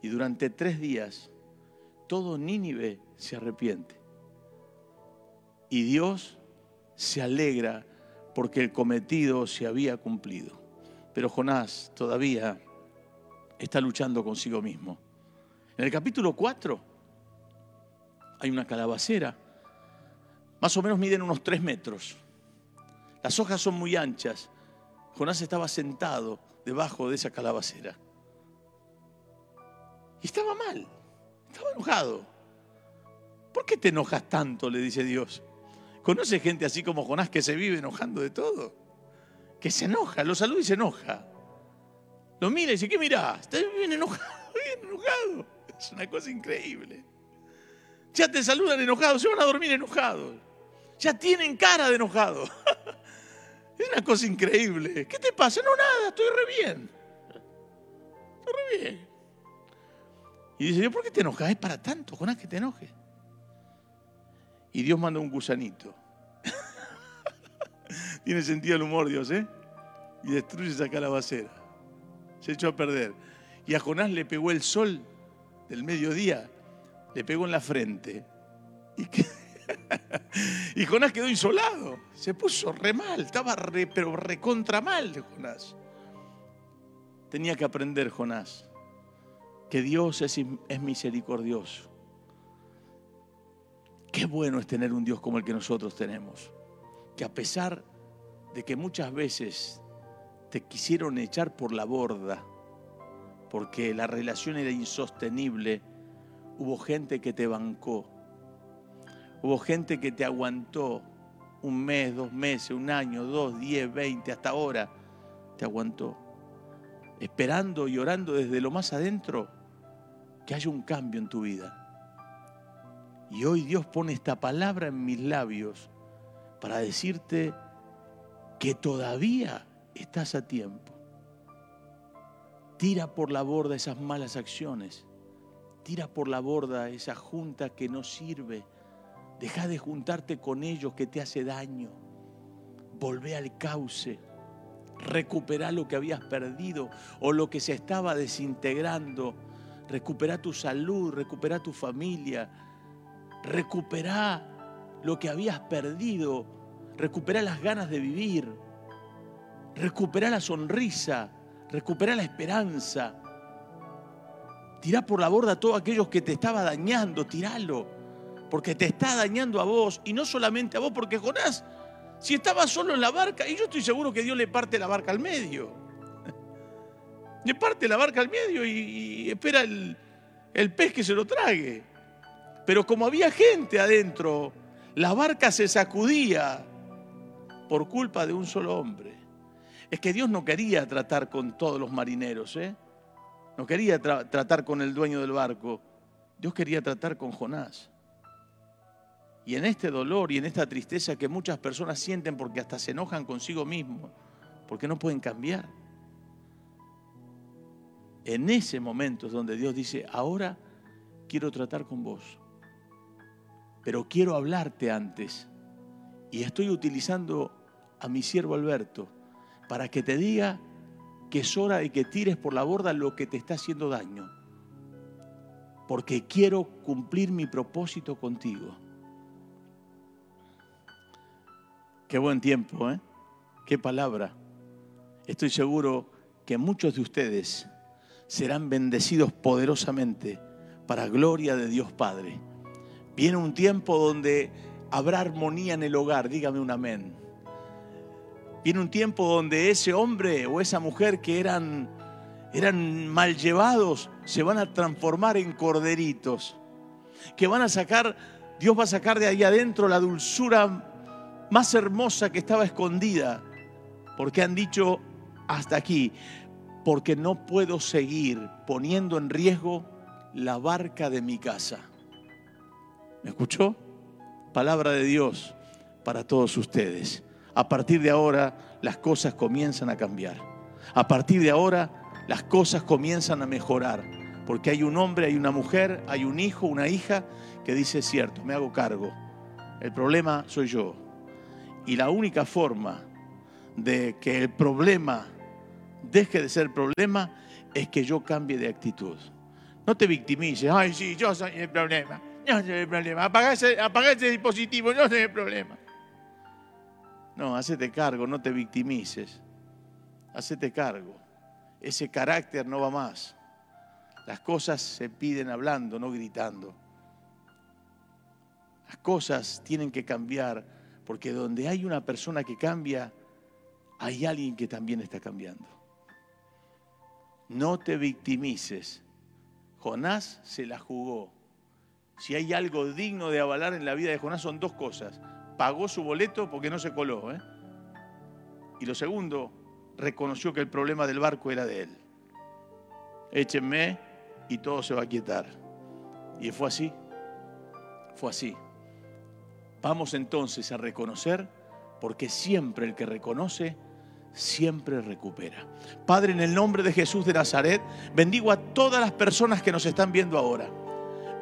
Y durante tres días todo Nínive se arrepiente. Y Dios se alegra porque el cometido se había cumplido. Pero Jonás todavía está luchando consigo mismo. En el capítulo 4 hay una calabacera, más o menos miden unos 3 metros. Las hojas son muy anchas. Jonás estaba sentado debajo de esa calabacera. Y estaba mal, estaba enojado. ¿Por qué te enojas tanto? le dice Dios. ¿Conoce gente así como Jonás que se vive enojando de todo? Que se enoja, lo saluda y se enoja. Lo mira y dice, ¿qué mirá? Está bien enojado, bien enojado. Es una cosa increíble. Ya te saludan enojados, se van a dormir enojados. Ya tienen cara de enojado. Es una cosa increíble. ¿Qué te pasa? No, nada, estoy re bien. Estoy re bien. Y dice, ¿por qué te enojas? Es para tanto, Jonás, que te enojes. Y Dios manda un gusanito. Tiene sentido el humor Dios, ¿eh? Y destruye esa calabacera. Se echó a perder. Y a Jonás le pegó el sol del mediodía, le pegó en la frente. Y, y Jonás quedó insolado. Se puso re mal, estaba re, pero recontra mal de Jonás. Tenía que aprender Jonás que Dios es, es misericordioso. Qué bueno es tener un Dios como el que nosotros tenemos. Que a pesar de que muchas veces te quisieron echar por la borda, porque la relación era insostenible, hubo gente que te bancó, hubo gente que te aguantó un mes, dos meses, un año, dos, diez, veinte, hasta ahora, te aguantó, esperando y orando desde lo más adentro que haya un cambio en tu vida. Y hoy Dios pone esta palabra en mis labios para decirte que todavía estás a tiempo. Tira por la borda esas malas acciones. Tira por la borda esa junta que no sirve. Deja de juntarte con ellos que te hace daño. Volvé al cauce. Recupera lo que habías perdido o lo que se estaba desintegrando. Recupera tu salud, recupera tu familia, recupera lo que habías perdido, recupera las ganas de vivir, recupera la sonrisa, recupera la esperanza. Tirá por la borda a todos aquellos que te estaba dañando, tiralo, porque te está dañando a vos y no solamente a vos, porque Jonás, si estaba solo en la barca, y yo estoy seguro que Dios le parte la barca al medio, le parte la barca al medio y, espera el, pez que se lo trague. Pero como había gente adentro, la barca se sacudía por culpa de un solo hombre. Es que Dios no quería tratar con todos los marineros, ¿eh? No quería tratar con el dueño del barco. Dios quería tratar con Jonás. Y en este dolor y en esta tristeza que muchas personas sienten porque hasta se enojan consigo mismos, porque no pueden cambiar. En ese momento es donde Dios dice, ahora quiero tratar con vos pero quiero hablarte antes. Y estoy utilizando a mi siervo Alberto para que te diga que es hora de que tires por la borda lo que te está haciendo daño. Porque quiero cumplir mi propósito contigo. Qué buen tiempo, ¿eh? Qué palabra. Estoy seguro que muchos de ustedes serán bendecidos poderosamente para gloria de Dios Padre. Viene un tiempo donde habrá armonía en el hogar, dígame un amén. Viene un tiempo donde ese hombre o esa mujer que eran, eran mal llevados se van a transformar en corderitos. Que van a sacar, Dios va a sacar de ahí adentro la dulzura más hermosa que estaba escondida. Porque han dicho hasta aquí, porque no puedo seguir poniendo en riesgo la barca de mi casa. ¿Me escuchó? Palabra de Dios para todos ustedes. A partir de ahora las cosas comienzan a cambiar. A partir de ahora las cosas comienzan a mejorar. Porque hay un hombre, hay una mujer, hay un hijo, una hija que dice, cierto, me hago cargo. El problema soy yo. Y la única forma de que el problema deje de ser problema es que yo cambie de actitud. No te victimices, ay, sí, yo soy el problema no hay problema. Apaga ese, dispositivo, no hay problema. No, hacete cargo, no te victimices. Hacete cargo. Ese carácter no va más. Las cosas se piden hablando, no gritando. Las cosas tienen que cambiar porque donde hay una persona que cambia, hay alguien que también está cambiando. No te victimices. Jonás se la jugó. Si hay algo digno de avalar en la vida de Jonás son dos cosas. Pagó su boleto porque no se coló. ¿eh? Y lo segundo, reconoció que el problema del barco era de él. Échenme y todo se va a quietar. Y fue así. Fue así. Vamos entonces a reconocer, porque siempre el que reconoce, siempre recupera. Padre, en el nombre de Jesús de Nazaret, bendigo a todas las personas que nos están viendo ahora.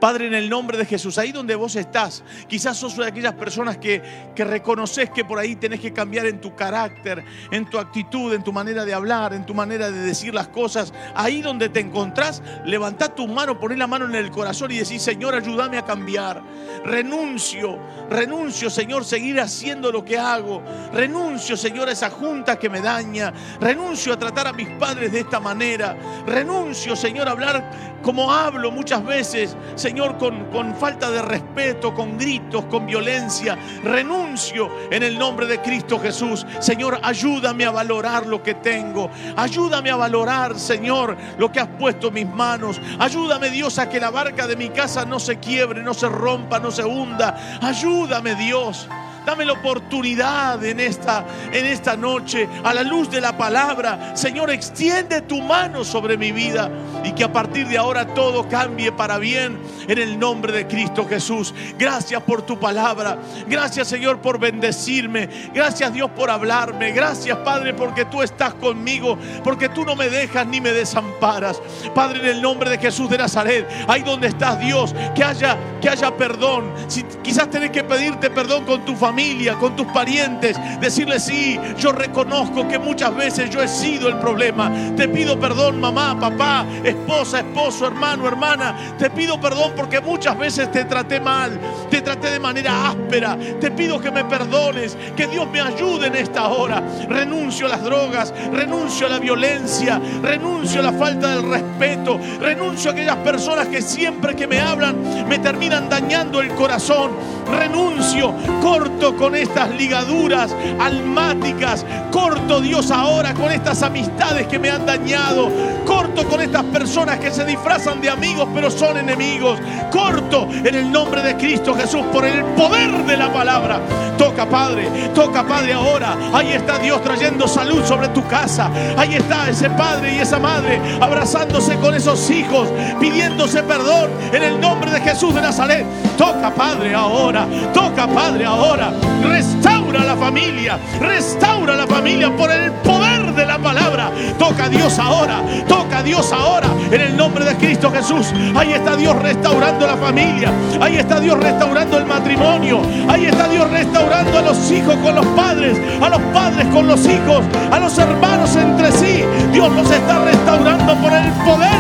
Padre, en el nombre de Jesús, ahí donde vos estás, quizás sos una de aquellas personas que, que reconoces que por ahí tenés que cambiar en tu carácter, en tu actitud, en tu manera de hablar, en tu manera de decir las cosas. Ahí donde te encontrás, levantá tu mano, poné la mano en el corazón y decís, Señor, ayúdame a cambiar. Renuncio, renuncio, Señor, seguir haciendo lo que hago. Renuncio, Señor, a esa junta que me daña. Renuncio a tratar a mis padres de esta manera. Renuncio, Señor, a hablar como hablo muchas veces, Señor, con, con falta de respeto, con gritos, con violencia. Renuncio en el nombre de Cristo Jesús. Señor, ayúdame a valorar lo que tengo. Ayúdame a valorar, Señor, lo que has puesto en mis manos. Ayúdame, Dios, a que la barca de mi casa no se quiebre, no se rompa, no se hunda. Ayúdame, Dios. Dame la oportunidad en esta, en esta noche, a la luz de la palabra. Señor, extiende tu mano sobre mi vida y que a partir de ahora todo cambie para bien en el nombre de Cristo Jesús. Gracias por tu palabra. Gracias, Señor, por bendecirme. Gracias, Dios, por hablarme. Gracias, Padre, porque tú estás conmigo, porque tú no me dejas ni me desamparas. Padre, en el nombre de Jesús de Nazaret, ahí donde estás, Dios, que haya, que haya perdón. Si quizás tenés que pedirte perdón con tu familia con tus parientes, decirle sí, yo reconozco que muchas veces yo he sido el problema. Te pido perdón, mamá, papá, esposa, esposo, hermano, hermana. Te pido perdón porque muchas veces te traté mal, te traté de manera áspera. Te pido que me perdones, que Dios me ayude en esta hora. Renuncio a las drogas, renuncio a la violencia, renuncio a la falta del respeto, renuncio a aquellas personas que siempre que me hablan me terminan dañando el corazón. Renuncio, corto con estas ligaduras almáticas. Corto, Dios, ahora con estas amistades que me han dañado. Corto con estas personas que se disfrazan de amigos pero son enemigos. Corto en el nombre de Cristo Jesús por el poder de la palabra. Toca, Padre, toca, Padre, ahora. Ahí está Dios trayendo salud sobre tu casa. Ahí está ese Padre y esa Madre abrazándose con esos hijos, pidiéndose perdón en el nombre de Jesús de Nazaret. Toca, Padre, ahora. Toca, Padre, ahora. Restaura la familia. Restaura la familia por el poder de la palabra. Toca a Dios ahora. Toca a Dios ahora. En el nombre de Cristo Jesús. Ahí está Dios restaurando la familia. Ahí está Dios restaurando el matrimonio. Ahí está Dios restaurando a los hijos con los padres. A los padres con los hijos. A los hermanos entre sí. Dios los está restaurando por el poder.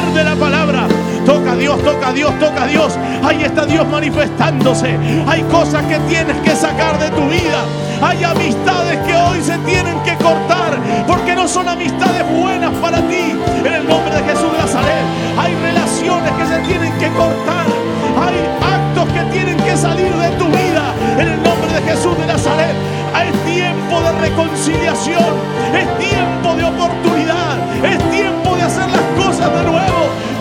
Toca a Dios, toca a Dios. Ahí está Dios manifestándose. Hay cosas que tienes que sacar de tu vida. Hay amistades que hoy se tienen que cortar porque no son amistades buenas para ti. En el nombre de Jesús de Nazaret. Hay relaciones que se tienen que cortar. Hay actos que tienen que salir de tu vida. En el nombre de Jesús de Nazaret. Hay tiempo de reconciliación. Es tiempo de oportunidad. Es tiempo de hacer las cosas de nuevo.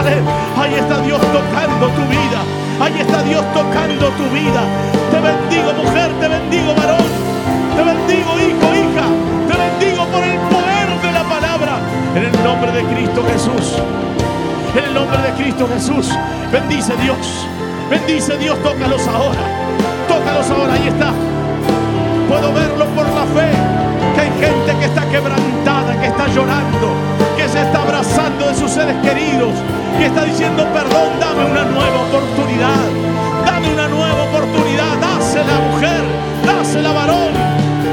Ahí está Dios tocando tu vida. Ahí está Dios tocando tu vida. Te bendigo mujer, te bendigo varón. Te bendigo hijo, hija. Te bendigo por el poder de la palabra. En el nombre de Cristo Jesús. En el nombre de Cristo Jesús. Bendice Dios. Bendice Dios, tócalos ahora. Tócalos ahora, ahí está. Puedo verlo por la fe. Que hay gente que está quebrantada, que está llorando, está abrazando de sus seres queridos y está diciendo, perdón, dame una nueva oportunidad. Dame una nueva oportunidad. Dásela mujer, dásela varón,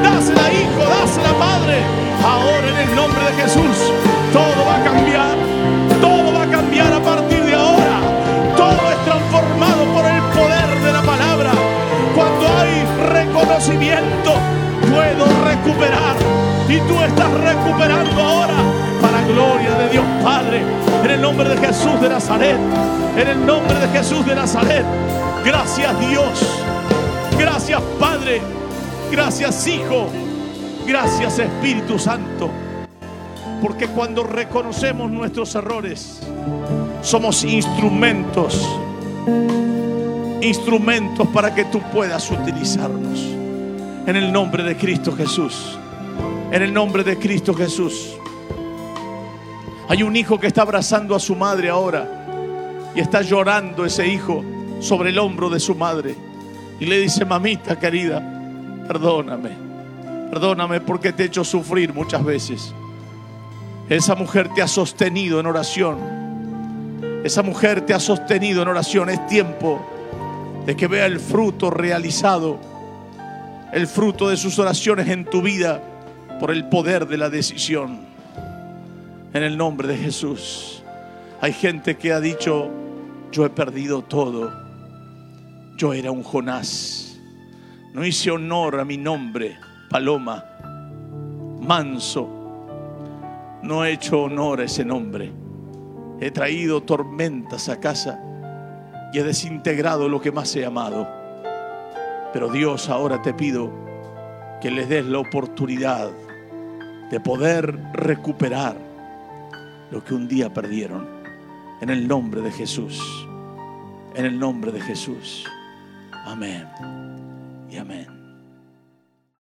dásela hijo, dásela madre. Ahora en el nombre de Jesús, todo va a cambiar. Todo va a cambiar a partir de ahora. Todo es transformado por el poder de la palabra. Cuando hay reconocimiento, puedo recuperar. Y tú estás recuperando ahora de Jesús de Nazaret. En el nombre de Jesús de Nazaret. Gracias Dios. Gracias Padre. Gracias Hijo. Gracias Espíritu Santo. Porque cuando reconocemos nuestros errores, somos instrumentos. Instrumentos para que tú puedas utilizarnos. En el nombre de Cristo Jesús. En el nombre de Cristo Jesús. Hay un hijo que está abrazando a su madre ahora y está llorando ese hijo sobre el hombro de su madre. Y le dice, mamita querida, perdóname, perdóname porque te he hecho sufrir muchas veces. Esa mujer te ha sostenido en oración. Esa mujer te ha sostenido en oración. Es tiempo de que vea el fruto realizado, el fruto de sus oraciones en tu vida por el poder de la decisión en el nombre de Jesús. Hay gente que ha dicho, yo he perdido todo. Yo era un Jonás. No hice honor a mi nombre, Paloma, manso. No he hecho honor a ese nombre. He traído tormentas a casa y he desintegrado lo que más he amado. Pero Dios, ahora te pido que les des la oportunidad de poder recuperar lo que un día perdieron. En el nombre de Jesús. En el nombre de Jesús. Amén. Y amén.